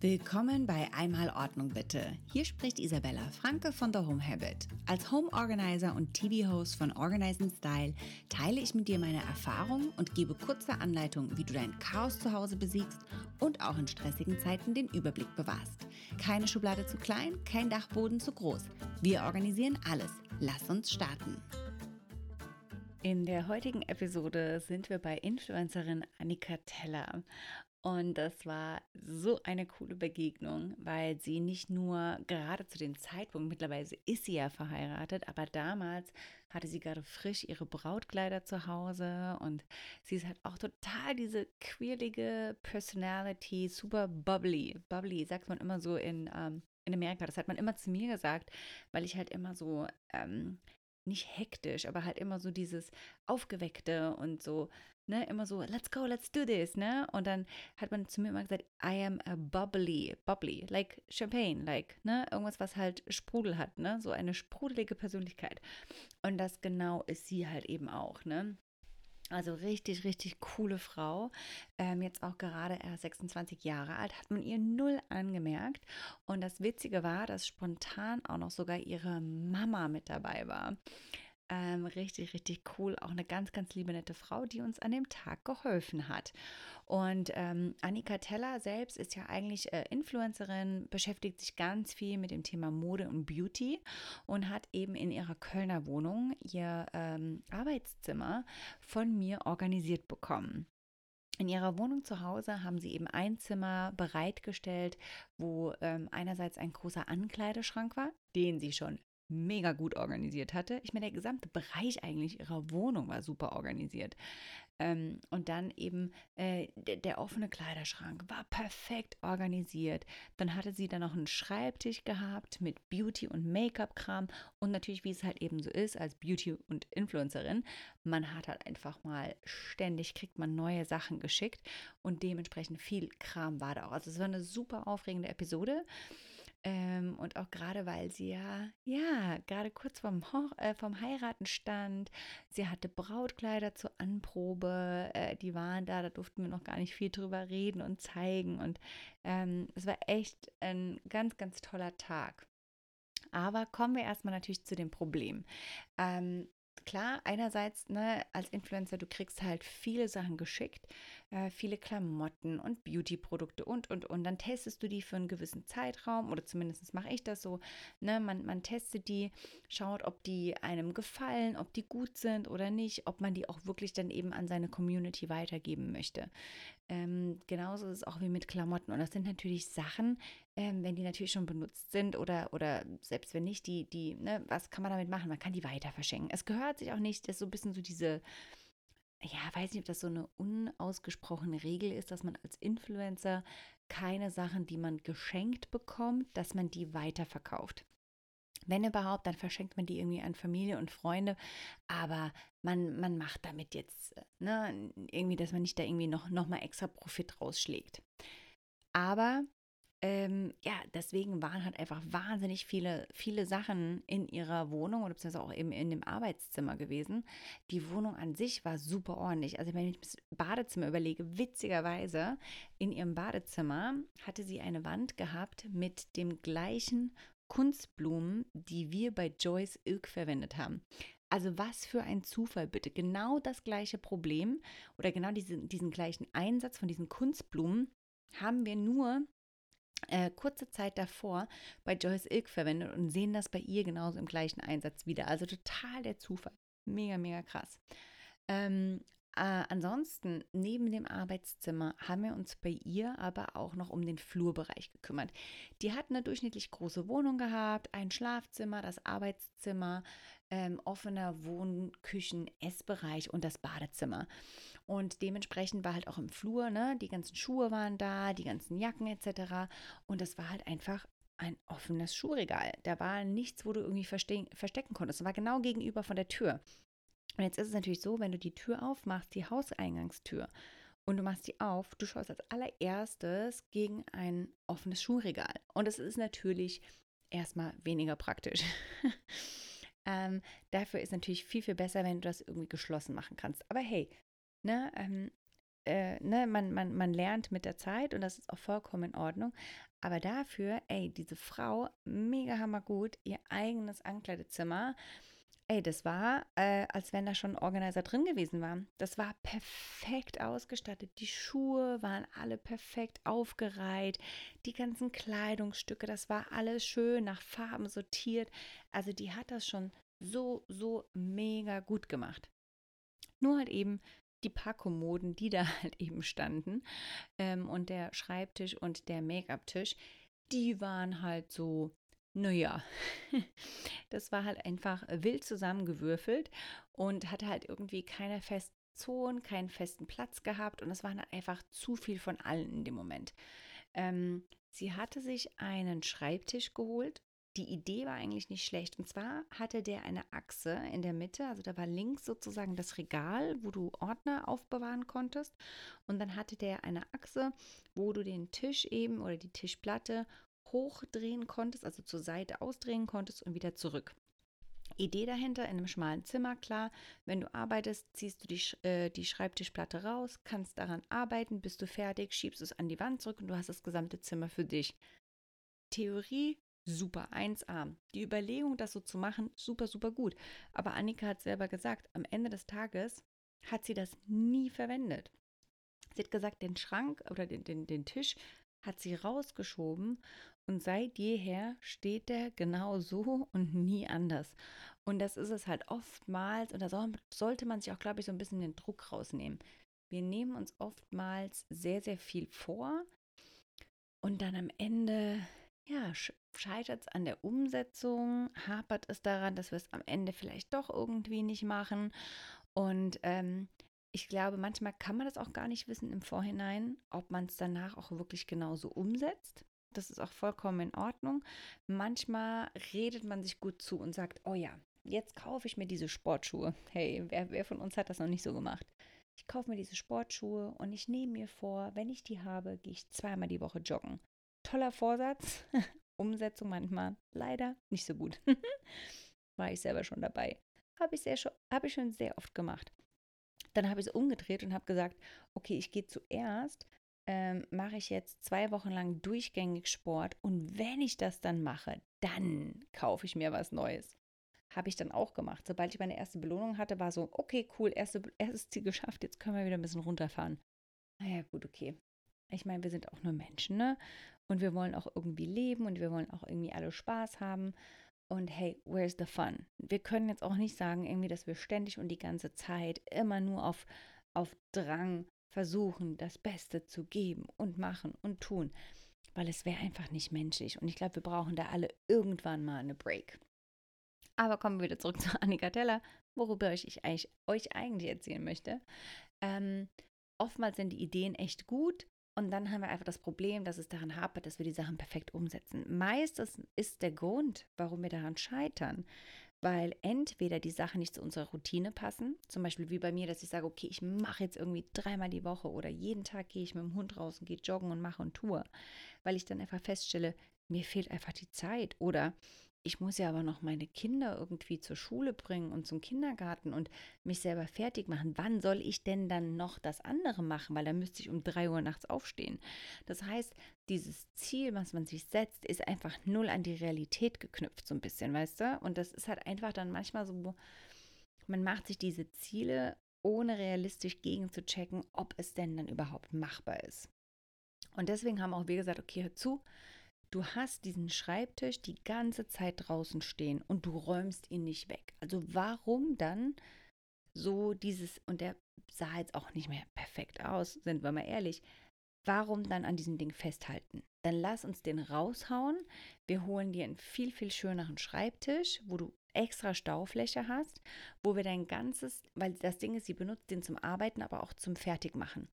Willkommen bei Einmal Ordnung bitte. Hier spricht Isabella Franke von The Home Habit. Als Home Organizer und TV-Host von Organizing Style teile ich mit dir meine Erfahrungen und gebe kurze Anleitungen, wie du dein Chaos zu Hause besiegst und auch in stressigen Zeiten den Überblick bewahrst. Keine Schublade zu klein, kein Dachboden zu groß. Wir organisieren alles. Lass uns starten. In der heutigen Episode sind wir bei Influencerin Annika Teller. Und das war so eine coole Begegnung, weil sie nicht nur gerade zu dem Zeitpunkt, mittlerweile ist sie ja verheiratet, aber damals hatte sie gerade frisch ihre Brautkleider zu Hause und sie ist halt auch total diese quirlige Personality, super bubbly. Bubbly sagt man immer so in, ähm, in Amerika, das hat man immer zu mir gesagt, weil ich halt immer so ähm, nicht hektisch, aber halt immer so dieses Aufgeweckte und so, ne, immer so, let's go, let's do this, ne? Und dann hat man zu mir immer gesagt, I am a bubbly, bubbly, like Champagne, like, ne? Irgendwas, was halt Sprudel hat, ne? So eine sprudelige Persönlichkeit. Und das genau ist sie halt eben auch, ne? Also richtig, richtig coole Frau. Ähm, jetzt auch gerade erst 26 Jahre alt, hat man ihr null angemerkt. Und das Witzige war, dass spontan auch noch sogar ihre Mama mit dabei war. Ähm, richtig, richtig cool. Auch eine ganz, ganz liebe, nette Frau, die uns an dem Tag geholfen hat. Und ähm, Annika Teller selbst ist ja eigentlich äh, Influencerin, beschäftigt sich ganz viel mit dem Thema Mode und Beauty und hat eben in ihrer Kölner Wohnung ihr ähm, Arbeitszimmer von mir organisiert bekommen. In ihrer Wohnung zu Hause haben sie eben ein Zimmer bereitgestellt, wo ähm, einerseits ein großer Ankleideschrank war, den sie schon mega gut organisiert hatte. Ich meine, der gesamte Bereich eigentlich ihrer Wohnung war super organisiert. Ähm, und dann eben äh, der, der, offene Kleiderschrank war perfekt organisiert. Dann hatte sie dann noch einen Schreibtisch gehabt mit Beauty- und Make-up-Kram. Und natürlich, wie es halt eben so ist, als Beauty- und Influencerin, man hat halt einfach mal ständig, kriegt man neue Sachen geschickt. Und dementsprechend viel Kram war da auch. Also es war eine super aufregende Episode. Ähm, und auch gerade, weil sie ja, ja, gerade kurz vorm, äh, vom Heiraten stand. Sie hatte Brautkleider zur Anprobe, äh, die waren da, da durften wir noch gar nicht viel drüber reden und zeigen. Und ähm, es war echt ein ganz, ganz toller Tag. Aber kommen wir erstmal natürlich zu dem Problem. Ähm, klar, einerseits, ne, als Influencer, du kriegst halt viele Sachen geschickt, äh, viele Klamotten und Beauty-Produkte und, und, und. Dann testest du die für einen gewissen Zeitraum oder zumindest mache ich das so. Ne, man, man testet die, schaut, ob die einem gefallen, ob die gut sind oder nicht, ob man die auch wirklich dann eben an seine Community weitergeben möchte. Ähm, genauso ist es auch wie mit Klamotten. Und das sind natürlich Sachen, ähm, wenn die natürlich schon benutzt sind oder, oder selbst wenn nicht, die, die, ne, was kann man damit machen? Man kann die weiter verschenken. Es gehört sich auch nicht, das ist so ein bisschen so diese, ja, weiß nicht, ob das so eine unausgesprochene Regel ist, dass man als Influencer keine Sachen, die man geschenkt bekommt, dass man die weiterverkauft. Wenn überhaupt, dann verschenkt man die irgendwie an Familie und Freunde, aber man, man macht damit jetzt, ne, irgendwie, dass man nicht da irgendwie noch, noch mal extra Profit rausschlägt. Aber ähm, ja, deswegen waren halt einfach wahnsinnig viele, viele Sachen in ihrer Wohnung oder beziehungsweise auch eben in dem Arbeitszimmer gewesen. Die Wohnung an sich war super ordentlich. Also wenn ich das Badezimmer überlege, witzigerweise in ihrem Badezimmer hatte sie eine Wand gehabt mit dem gleichen Kunstblumen, die wir bei Joyce Ilk verwendet haben. Also was für ein Zufall bitte. Genau das gleiche Problem oder genau diesen, diesen gleichen Einsatz von diesen Kunstblumen haben wir nur äh, kurze Zeit davor bei Joyce Ilk verwendet und sehen das bei ihr genauso im gleichen Einsatz wieder. Also total der Zufall. Mega, mega krass. Ähm, äh, ansonsten, neben dem Arbeitszimmer haben wir uns bei ihr aber auch noch um den Flurbereich gekümmert. Die hat eine durchschnittlich große Wohnung gehabt, ein Schlafzimmer, das Arbeitszimmer, ähm, offener Wohn-, Küchen-, Essbereich und das Badezimmer. Und dementsprechend war halt auch im Flur, ne, die ganzen Schuhe waren da, die ganzen Jacken etc. Und das war halt einfach ein offenes Schuhregal. Da war nichts, wo du irgendwie verstecken konntest. Das war genau gegenüber von der Tür. Und jetzt ist es natürlich so, wenn du die Tür aufmachst, die Hauseingangstür, und du machst die auf, du schaust als allererstes gegen ein offenes Schuhregal. Und es ist natürlich erstmal weniger praktisch. ähm, dafür ist natürlich viel, viel besser, wenn du das irgendwie geschlossen machen kannst. Aber hey, ne, ähm, äh, ne, man, man, man lernt mit der Zeit und das ist auch vollkommen in Ordnung. Aber dafür, ey, diese Frau, mega hammergut, ihr eigenes Ankleidezimmer. Ey, das war, äh, als wenn da schon ein Organizer drin gewesen war. Das war perfekt ausgestattet. Die Schuhe waren alle perfekt aufgereiht. Die ganzen Kleidungsstücke, das war alles schön nach Farben sortiert. Also die hat das schon so, so mega gut gemacht. Nur halt eben die paar Kommoden, die da halt eben standen ähm, und der Schreibtisch und der Make-up-Tisch, die waren halt so, naja, das war halt einfach wild zusammengewürfelt und hatte halt irgendwie keine festen Zonen, keinen festen Platz gehabt und es waren halt einfach zu viel von allen in dem Moment. Ähm, sie hatte sich einen Schreibtisch geholt die Idee war eigentlich nicht schlecht. Und zwar hatte der eine Achse in der Mitte, also da war links sozusagen das Regal, wo du Ordner aufbewahren konntest. Und dann hatte der eine Achse, wo du den Tisch eben oder die Tischplatte hochdrehen konntest, also zur Seite ausdrehen konntest und wieder zurück. Idee dahinter in einem schmalen Zimmer, klar, wenn du arbeitest, ziehst du die, äh, die Schreibtischplatte raus, kannst daran arbeiten, bist du fertig, schiebst es an die Wand zurück und du hast das gesamte Zimmer für dich. Theorie super, 1A. Die Überlegung, das so zu machen, super, super gut. Aber Annika hat selber gesagt, am Ende des Tages hat sie das nie verwendet. Sie hat gesagt, den Schrank oder den, den, den Tisch hat sie rausgeschoben und seit jeher steht der genau so und nie anders. Und das ist es halt oftmals, und da sollte man sich auch, glaube ich, so ein bisschen den Druck rausnehmen. Wir nehmen uns oftmals sehr, sehr viel vor und dann am Ende ja, scheitert es an der Umsetzung? Hapert es daran, dass wir es am Ende vielleicht doch irgendwie nicht machen? Und ähm, ich glaube, manchmal kann man das auch gar nicht wissen im Vorhinein, ob man es danach auch wirklich genauso umsetzt. Das ist auch vollkommen in Ordnung. Manchmal redet man sich gut zu und sagt, oh ja, jetzt kaufe ich mir diese Sportschuhe. Hey, wer, wer von uns hat das noch nicht so gemacht? Ich kaufe mir diese Sportschuhe und ich nehme mir vor, wenn ich die habe, gehe ich zweimal die Woche joggen toller Vorsatz. Umsetzung manchmal leider nicht so gut. War ich selber schon dabei. Habe ich, hab ich schon sehr oft gemacht. Dann habe ich es umgedreht und habe gesagt, okay, ich gehe zuerst, ähm, mache ich jetzt zwei Wochen lang durchgängig Sport und wenn ich das dann mache, dann kaufe ich mir was Neues. Habe ich dann auch gemacht. Sobald ich meine erste Belohnung hatte, war so, okay, cool, erste, erstes Ziel geschafft, jetzt können wir wieder ein bisschen runterfahren. Naja, gut, okay. Ich meine, wir sind auch nur Menschen, ne? Und wir wollen auch irgendwie leben und wir wollen auch irgendwie alle Spaß haben. Und hey, where's the fun? Wir können jetzt auch nicht sagen, irgendwie, dass wir ständig und die ganze Zeit immer nur auf, auf Drang versuchen, das Beste zu geben und machen und tun, weil es wäre einfach nicht menschlich. Und ich glaube, wir brauchen da alle irgendwann mal eine Break. Aber kommen wir wieder zurück zu Annika Teller, worüber ich eigentlich, euch eigentlich erzählen möchte. Ähm, oftmals sind die Ideen echt gut, und dann haben wir einfach das Problem, dass es daran hapert, dass wir die Sachen perfekt umsetzen. Meistens ist der Grund, warum wir daran scheitern, weil entweder die Sachen nicht zu unserer Routine passen, zum Beispiel wie bei mir, dass ich sage, okay, ich mache jetzt irgendwie dreimal die Woche oder jeden Tag gehe ich mit dem Hund raus und gehe joggen und mache und tue, weil ich dann einfach feststelle, mir fehlt einfach die Zeit. Oder ich muss ja aber noch meine Kinder irgendwie zur Schule bringen und zum Kindergarten und mich selber fertig machen. Wann soll ich denn dann noch das andere machen? Weil dann müsste ich um drei Uhr nachts aufstehen. Das heißt, dieses Ziel, was man sich setzt, ist einfach null an die Realität geknüpft, so ein bisschen, weißt du? Und das ist halt einfach dann manchmal so, man macht sich diese Ziele, ohne realistisch gegenzuchecken, ob es denn dann überhaupt machbar ist. Und deswegen haben auch wir gesagt, okay, hör zu, Du hast diesen Schreibtisch die ganze Zeit draußen stehen und du räumst ihn nicht weg. Also warum dann so dieses, und der sah jetzt auch nicht mehr perfekt aus, sind wir mal ehrlich, warum dann an diesem Ding festhalten? Dann lass uns den raushauen. Wir holen dir einen viel, viel schöneren Schreibtisch, wo du extra Staufläche hast, wo wir dein ganzes, weil das Ding ist, sie benutzt den zum Arbeiten, aber auch zum Fertigmachen.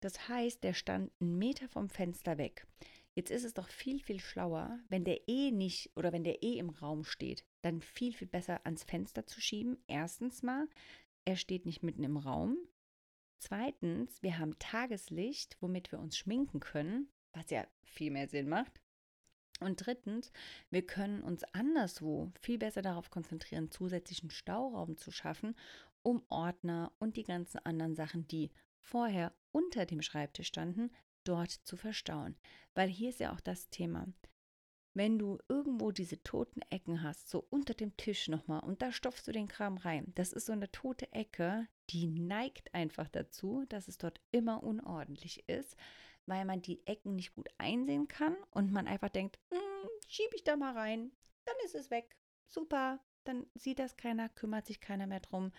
Das heißt, der stand einen Meter vom Fenster weg. Jetzt ist es doch viel, viel schlauer, wenn der eh nicht oder wenn der eh im Raum steht, dann viel, viel besser ans Fenster zu schieben. Erstens mal, er steht nicht mitten im Raum. Zweitens, wir haben Tageslicht, womit wir uns schminken können, was ja viel mehr Sinn macht. Und drittens, wir können uns anderswo viel besser darauf konzentrieren, zusätzlichen Stauraum zu schaffen, um Ordner und die ganzen anderen Sachen, die vorher unter dem Schreibtisch standen, dort zu verstauen. Weil hier ist ja auch das Thema. Wenn du irgendwo diese toten Ecken hast, so unter dem Tisch nochmal, und da stopfst du den Kram rein, das ist so eine tote Ecke, die neigt einfach dazu, dass es dort immer unordentlich ist, weil man die Ecken nicht gut einsehen kann und man einfach denkt, hm, schiebe ich da mal rein, dann ist es weg. Super, dann sieht das keiner, kümmert sich keiner mehr drum.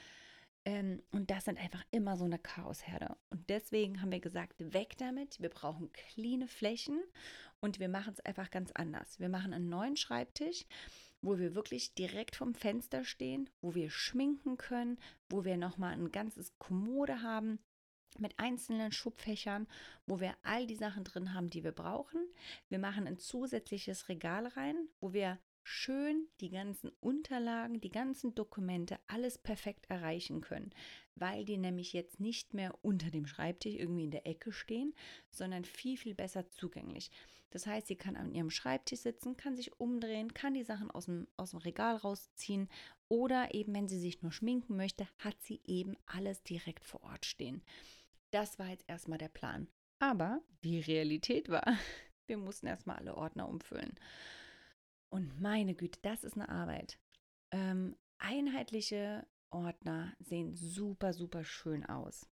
Ähm, und das sind einfach immer so eine Chaosherde. Und deswegen haben wir gesagt, weg damit. Wir brauchen cleane Flächen und wir machen es einfach ganz anders. Wir machen einen neuen Schreibtisch, wo wir wirklich direkt vom Fenster stehen, wo wir schminken können, wo wir nochmal ein ganzes Kommode haben mit einzelnen Schubfächern, wo wir all die Sachen drin haben, die wir brauchen. Wir machen ein zusätzliches Regal rein, wo wir schön die ganzen Unterlagen, die ganzen Dokumente, alles perfekt erreichen können, weil die nämlich jetzt nicht mehr unter dem Schreibtisch irgendwie in der Ecke stehen, sondern viel, viel besser zugänglich. Das heißt, sie kann an ihrem Schreibtisch sitzen, kann sich umdrehen, kann die Sachen aus dem, aus dem Regal rausziehen oder eben, wenn sie sich nur schminken möchte, hat sie eben alles direkt vor Ort stehen. Das war jetzt erstmal der Plan. Aber die Realität war, wir mussten erstmal alle Ordner umfüllen. Und meine Güte, das ist eine Arbeit. Ähm, einheitliche Ordner sehen super, super schön aus.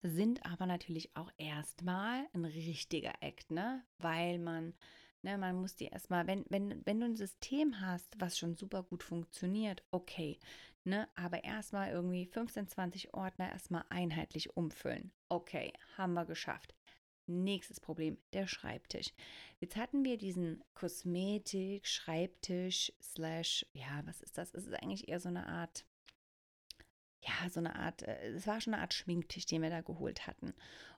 Sind aber natürlich auch erstmal ein richtiger Act, ne? Weil man, ne, man muss die erstmal, wenn, wenn, wenn du ein System hast, was schon super gut funktioniert, okay, ne? Aber erstmal irgendwie 15, 20 Ordner erstmal einheitlich umfüllen. Okay, haben wir geschafft. Nächstes Problem, der Schreibtisch. Jetzt hatten wir diesen Kosmetik, Schreibtisch, slash, ja, was ist das? Es ist eigentlich eher so eine Art, ja, so eine Art, äh, es war schon eine Art Schminktisch, den wir da geholt hatten.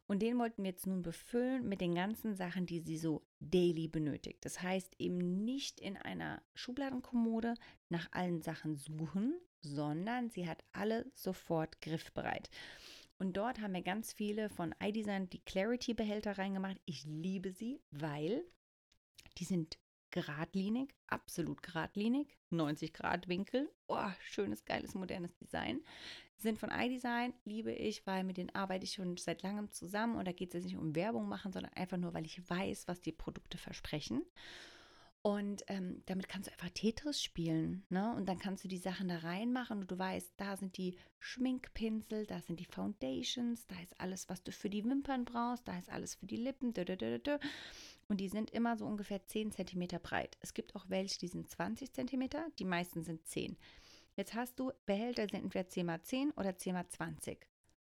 Und den wollten wir jetzt nun befüllen mit den ganzen Sachen, die sie so daily benötigt. Das heißt eben nicht in einer Schubladenkommode nach allen Sachen suchen, sondern sie hat alle sofort griffbereit. Und dort haben wir ganz viele von iDesign die Clarity-Behälter reingemacht. Ich liebe sie, weil die sind geradlinig, absolut geradlinig, 90 Grad Winkel. Oh, schönes, geiles, modernes Design. Sind von iDesign, liebe ich, weil mit denen arbeite ich schon seit langem zusammen und da geht es jetzt nicht um Werbung machen, sondern einfach nur, weil ich weiß, was die Produkte versprechen. Und ähm, damit kannst du einfach Tetris spielen. Ne? Und dann kannst du die Sachen da reinmachen und du weißt, da sind die Schminkpinsel, da sind die Foundations, da ist alles, was du für die Wimpern brauchst, da ist alles für die Lippen. Und die sind immer so ungefähr 10 cm breit. Es gibt auch welche, die sind 20 cm, die meisten sind 10. Jetzt hast du Behälter, sind entweder 10 x 10 oder 10 x 20.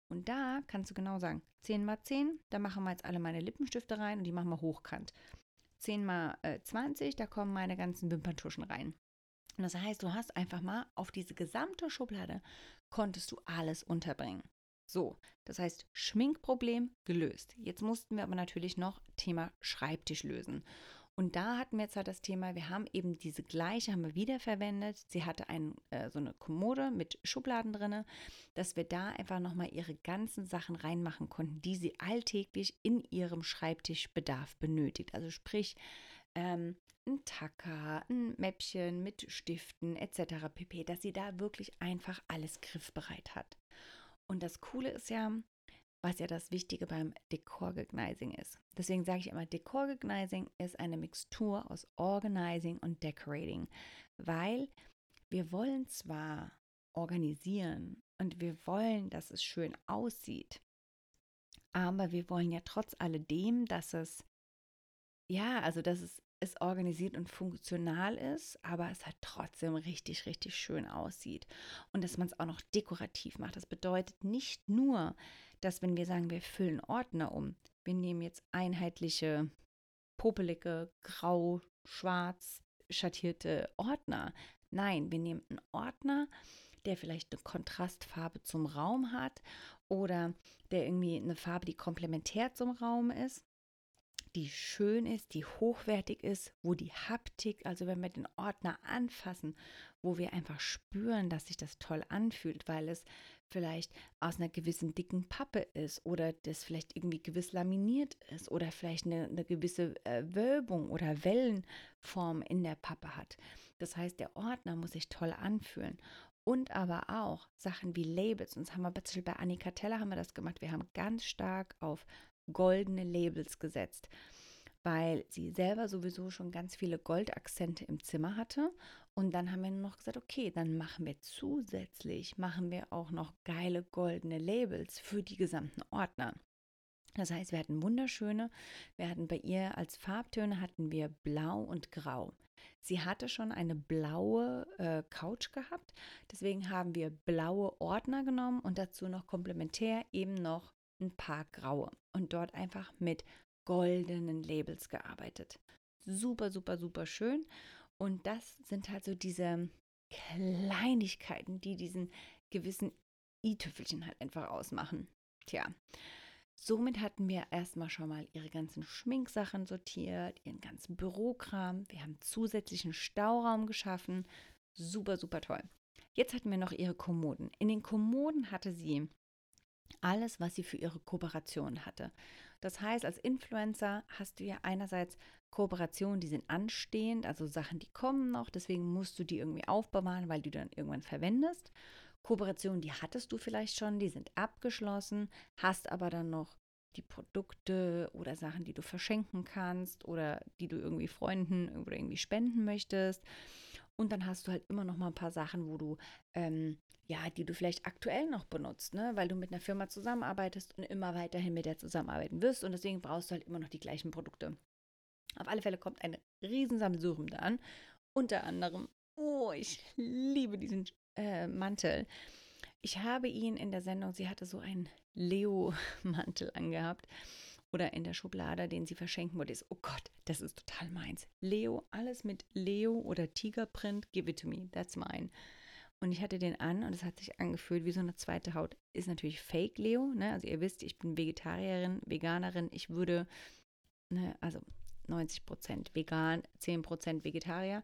Und da kannst du genau sagen, 10 x 10, da machen wir jetzt alle meine Lippenstifte rein und die machen wir hochkant. 10 mal äh, 20, da kommen meine ganzen Wimperntuschen rein. Und das heißt, du hast einfach mal auf diese gesamte Schublade konntest du alles unterbringen. So, das heißt, Schminkproblem gelöst. Jetzt mussten wir aber natürlich noch Thema Schreibtisch lösen. Und da hatten wir zwar das Thema, wir haben eben diese gleiche, haben wir wiederverwendet. Sie hatte ein, äh, so eine Kommode mit Schubladen drin, dass wir da einfach nochmal ihre ganzen Sachen reinmachen konnten, die sie alltäglich in ihrem Schreibtischbedarf benötigt. Also sprich, ähm, ein Tacker, ein Mäppchen mit Stiften etc. pp, dass sie da wirklich einfach alles griffbereit hat. Und das Coole ist ja, was ja das Wichtige beim Decorganizing ist. Deswegen sage ich immer, Decorganizing ist eine Mixtur aus Organizing und Decorating, weil wir wollen zwar organisieren und wir wollen, dass es schön aussieht, aber wir wollen ja trotz alledem, dass es ja, also dass es es organisiert und funktional ist, aber es halt trotzdem richtig, richtig schön aussieht. Und dass man es auch noch dekorativ macht. Das bedeutet nicht nur, dass wenn wir sagen, wir füllen Ordner um, wir nehmen jetzt einheitliche, popelige, grau, schwarz schattierte Ordner. Nein, wir nehmen einen Ordner, der vielleicht eine Kontrastfarbe zum Raum hat oder der irgendwie eine Farbe, die komplementär zum Raum ist die schön ist, die hochwertig ist, wo die Haptik, also wenn wir den Ordner anfassen, wo wir einfach spüren, dass sich das toll anfühlt, weil es vielleicht aus einer gewissen dicken Pappe ist oder das vielleicht irgendwie gewiss laminiert ist oder vielleicht eine, eine gewisse äh, Wölbung oder Wellenform in der Pappe hat. Das heißt, der Ordner muss sich toll anfühlen. und aber auch Sachen wie Labels. Und das haben wir bei Annika Teller haben wir das gemacht. Wir haben ganz stark auf goldene Labels gesetzt, weil sie selber sowieso schon ganz viele Goldakzente im Zimmer hatte. Und dann haben wir noch gesagt, okay, dann machen wir zusätzlich, machen wir auch noch geile goldene Labels für die gesamten Ordner. Das heißt, wir hatten wunderschöne, wir hatten bei ihr als Farbtöne hatten wir blau und grau. Sie hatte schon eine blaue äh, Couch gehabt, deswegen haben wir blaue Ordner genommen und dazu noch komplementär eben noch ein paar graue und dort einfach mit goldenen Labels gearbeitet. Super, super, super schön. Und das sind halt so diese Kleinigkeiten, die diesen gewissen i-Tüffelchen halt einfach ausmachen. Tja, Somit hatten wir erstmal schon mal ihre ganzen Schminksachen sortiert, ihren ganzen Bürokram. Wir haben zusätzlichen Stauraum geschaffen. Super, super toll. Jetzt hatten wir noch ihre Kommoden. In den Kommoden hatte sie alles, was sie für ihre Kooperation hatte. Das heißt, als Influencer hast du ja einerseits Kooperationen, die sind anstehend, also Sachen, die kommen noch, deswegen musst du die irgendwie aufbewahren, weil du dann irgendwann verwendest. Kooperationen, die hattest du vielleicht schon, die sind abgeschlossen, hast aber dann noch die Produkte oder Sachen, die du verschenken kannst oder die du irgendwie Freunden oder irgendwie spenden möchtest. Und dann hast du halt immer noch mal ein paar Sachen, wo du, ähm, ja, die du vielleicht aktuell noch benutzt, ne? weil du mit einer Firma zusammenarbeitest und immer weiterhin mit der zusammenarbeiten wirst. Und deswegen brauchst du halt immer noch die gleichen Produkte. Auf alle Fälle kommt eine Riesensammelsurium da an. Unter anderem, oh, ich liebe diesen äh, Mantel. Ich habe ihn in der Sendung, sie hatte so einen Leo-Mantel angehabt oder in der Schublade, den sie verschenken wollte. Ist, oh Gott, das ist total meins. Leo, alles mit Leo oder Tigerprint, give it to me, that's mine. Und ich hatte den an und es hat sich angefühlt wie so eine zweite Haut. Ist natürlich Fake Leo, ne? Also ihr wisst, ich bin Vegetarierin, Veganerin. Ich würde, ne, also 90 Prozent vegan, 10 Prozent Vegetarier.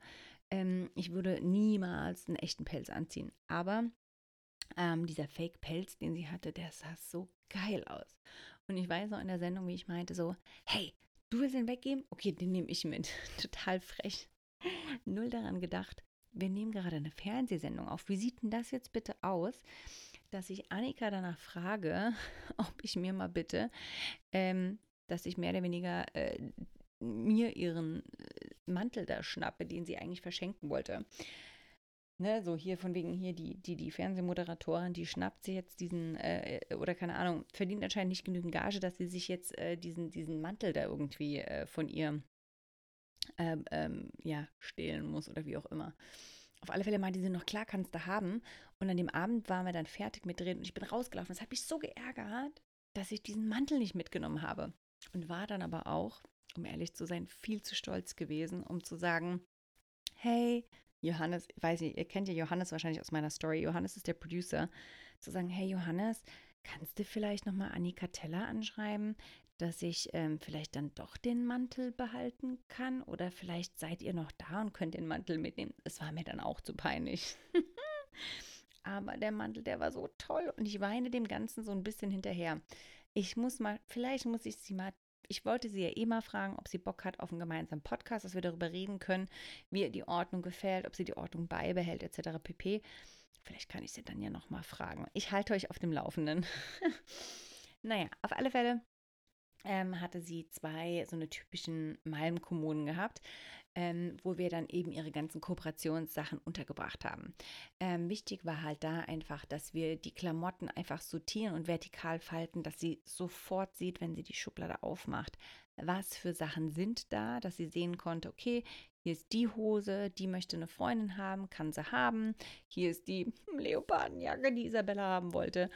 Ähm, ich würde niemals einen echten Pelz anziehen. Aber ähm, dieser Fake-Pelz, den sie hatte, der sah so geil aus. Und ich weiß noch in der Sendung, wie ich meinte, so, hey, du willst den weggeben? Okay, den nehme ich mit. Total frech. Null daran gedacht. Wir nehmen gerade eine Fernsehsendung auf. Wie sieht denn das jetzt bitte aus, dass ich Annika danach frage, ob ich mir mal bitte, ähm, dass ich mehr oder weniger äh, mir ihren äh, Mantel da schnappe, den sie eigentlich verschenken wollte. Ne, so hier von wegen hier die, die, die Fernsehmoderatorin, die schnappt sie jetzt diesen, äh, oder keine Ahnung, verdient anscheinend nicht genügend Gage, dass sie sich jetzt äh, diesen, diesen Mantel da irgendwie äh, von ihr ähm, ähm, ja, stehlen muss oder wie auch immer. Auf alle Fälle meinte sie noch, klar kannst du haben. Und an dem Abend waren wir dann fertig mit drehen und ich bin rausgelaufen. Das hat mich so geärgert, dass ich diesen Mantel nicht mitgenommen habe. Und war dann aber auch um ehrlich zu sein, viel zu stolz gewesen, um zu sagen, hey, Johannes, weiß nicht, ihr kennt ja Johannes wahrscheinlich aus meiner Story. Johannes ist der Producer. Zu sagen, hey Johannes, kannst du vielleicht nochmal Annika Teller anschreiben, dass ich ähm, vielleicht dann doch den Mantel behalten kann? Oder vielleicht seid ihr noch da und könnt den Mantel mitnehmen. Es war mir dann auch zu peinlich. Aber der Mantel, der war so toll und ich weine dem Ganzen so ein bisschen hinterher. Ich muss mal, vielleicht muss ich sie mal ich wollte sie ja eh mal fragen, ob sie Bock hat auf einen gemeinsamen Podcast, dass wir darüber reden können, wie ihr die Ordnung gefällt, ob sie die Ordnung beibehält, etc. pp. Vielleicht kann ich sie dann ja nochmal fragen. Ich halte euch auf dem Laufenden. naja, auf alle Fälle ähm, hatte sie zwei so eine typischen Malmkommunen gehabt, ähm, wo wir dann eben ihre ganzen Kooperationssachen untergebracht haben. Ähm, wichtig war halt da einfach, dass wir die Klamotten einfach sortieren und vertikal falten, dass sie sofort sieht, wenn sie die Schublade aufmacht, was für Sachen sind da, dass sie sehen konnte, okay, hier ist die Hose, die möchte eine Freundin haben, kann sie haben. Hier ist die Leopardenjacke, die Isabella haben wollte.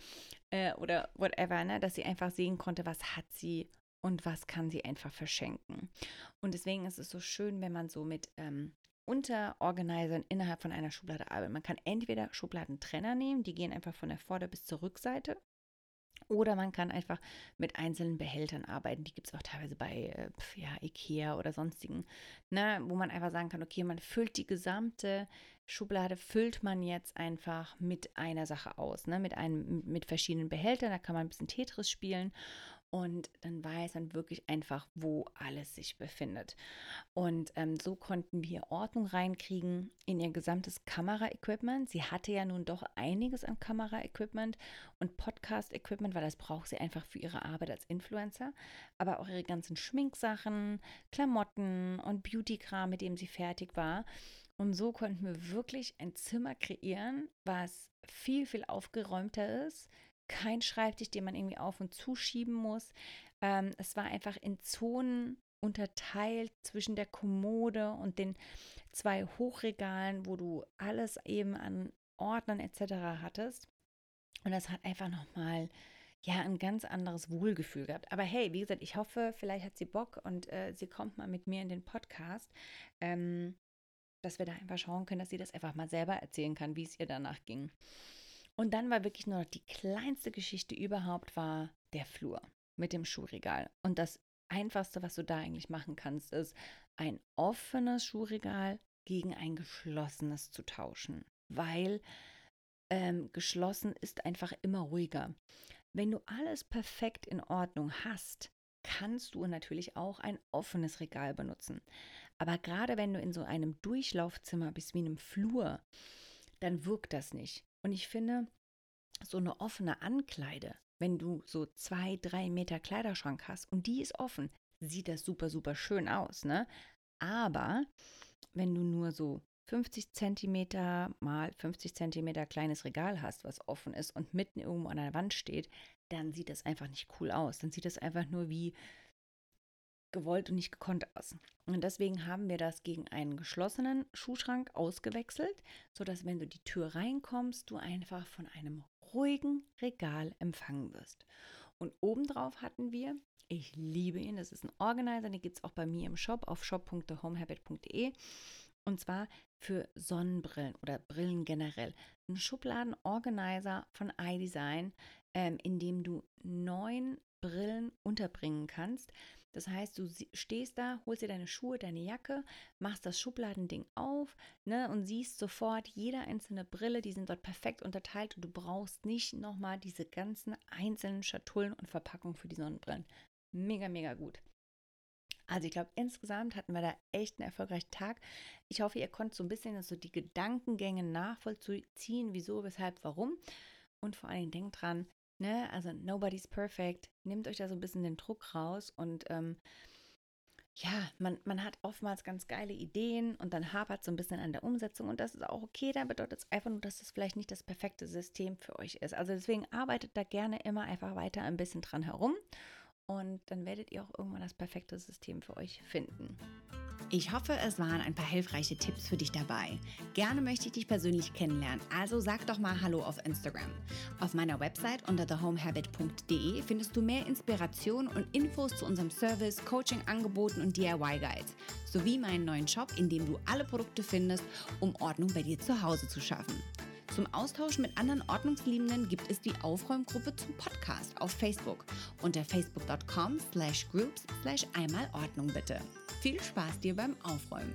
Äh, oder whatever, ne? dass sie einfach sehen konnte, was hat sie und was kann sie einfach verschenken. Und deswegen ist es so schön, wenn man so mit ähm, Unterorganisern innerhalb von einer Schublade arbeitet. Man kann entweder Schubladentrenner nehmen, die gehen einfach von der Vorder- bis zur Rückseite. Oder man kann einfach mit einzelnen Behältern arbeiten. Die gibt es auch teilweise bei äh, ja, Ikea oder sonstigen, ne, wo man einfach sagen kann, okay, man füllt die gesamte Schublade, füllt man jetzt einfach mit einer Sache aus, ne, mit, einem, mit verschiedenen Behältern. Da kann man ein bisschen Tetris spielen und dann weiß man wirklich einfach, wo alles sich befindet. Und ähm, so konnten wir Ordnung reinkriegen in ihr gesamtes Kameraequipment. Sie hatte ja nun doch einiges an Kameraequipment und Podcast-Equipment, weil das braucht sie einfach für ihre Arbeit als Influencer. Aber auch ihre ganzen Schminksachen, Klamotten und Beauty-Kram, mit dem sie fertig war. Und so konnten wir wirklich ein Zimmer kreieren, was viel, viel aufgeräumter ist. Kein Schreibtisch, den man irgendwie auf und zuschieben muss. Ähm, es war einfach in Zonen unterteilt zwischen der Kommode und den zwei Hochregalen, wo du alles eben an Ordnern etc. hattest. Und das hat einfach nochmal ja ein ganz anderes Wohlgefühl gehabt. Aber hey, wie gesagt, ich hoffe, vielleicht hat sie Bock und äh, sie kommt mal mit mir in den Podcast. Ähm, dass wir da einfach schauen können, dass sie das einfach mal selber erzählen kann, wie es ihr danach ging. Und dann war wirklich nur noch die kleinste Geschichte überhaupt, war der Flur mit dem Schuhregal. Und das Einfachste, was du da eigentlich machen kannst, ist ein offenes Schuhregal gegen ein geschlossenes zu tauschen. Weil ähm, geschlossen ist einfach immer ruhiger. Wenn du alles perfekt in Ordnung hast, kannst du natürlich auch ein offenes Regal benutzen. Aber gerade wenn du in so einem Durchlaufzimmer bist wie einem Flur, dann wirkt das nicht. Und ich finde, so eine offene Ankleide, wenn du so zwei, drei Meter Kleiderschrank hast und die ist offen, sieht das super, super schön aus, ne? Aber wenn du nur so 50 Zentimeter mal 50 Zentimeter kleines Regal hast, was offen ist und mitten irgendwo an der Wand steht, dann sieht das einfach nicht cool aus. Dann sieht das einfach nur wie gewollt und nicht gekonnt aus. Und deswegen haben wir das gegen einen geschlossenen Schuhschrank ausgewechselt, sodass wenn du die Tür reinkommst, du einfach von einem ruhigen Regal empfangen wirst. Und obendrauf hatten wir, ich liebe ihn, das ist ein Organizer, den gibt es auch bei mir im Shop auf shop.thehomehabit.de. Und zwar für Sonnenbrillen oder Brillen generell. Ein Schubladenorganizer von iDesign, ähm, in dem du neun Brillen unterbringen kannst. Das heißt, du stehst da, holst dir deine Schuhe, deine Jacke, machst das Schubladending auf ne, und siehst sofort jede einzelne Brille, die sind dort perfekt unterteilt und du brauchst nicht nochmal diese ganzen einzelnen Schatullen und Verpackungen für die Sonnenbrillen. Mega, mega gut. Also ich glaube, insgesamt hatten wir da echt einen erfolgreichen Tag. Ich hoffe, ihr konntet so ein bisschen so die Gedankengänge nachvollziehen, wieso, weshalb, warum. Und vor allen Dingen denkt dran, Ne? Also nobody's perfect. Nehmt euch da so ein bisschen den Druck raus und ähm, ja, man, man hat oftmals ganz geile Ideen und dann hapert so ein bisschen an der Umsetzung und das ist auch okay. Da bedeutet es einfach nur, dass das vielleicht nicht das perfekte System für euch ist. Also deswegen arbeitet da gerne immer einfach weiter ein bisschen dran herum und dann werdet ihr auch irgendwann das perfekte System für euch finden. Ich hoffe, es waren ein paar hilfreiche Tipps für dich dabei. Gerne möchte ich dich persönlich kennenlernen, also sag doch mal Hallo auf Instagram. Auf meiner Website unter thehomehabit.de findest du mehr Inspiration und Infos zu unserem Service, Coaching-Angeboten und DIY-Guides, sowie meinen neuen Shop, in dem du alle Produkte findest, um Ordnung bei dir zu Hause zu schaffen. Zum Austausch mit anderen Ordnungsliebenden gibt es die Aufräumgruppe zum Podcast auf Facebook unter facebook.com slash groups slash einmal Ordnung bitte. Viel Spaß dir beim Aufräumen.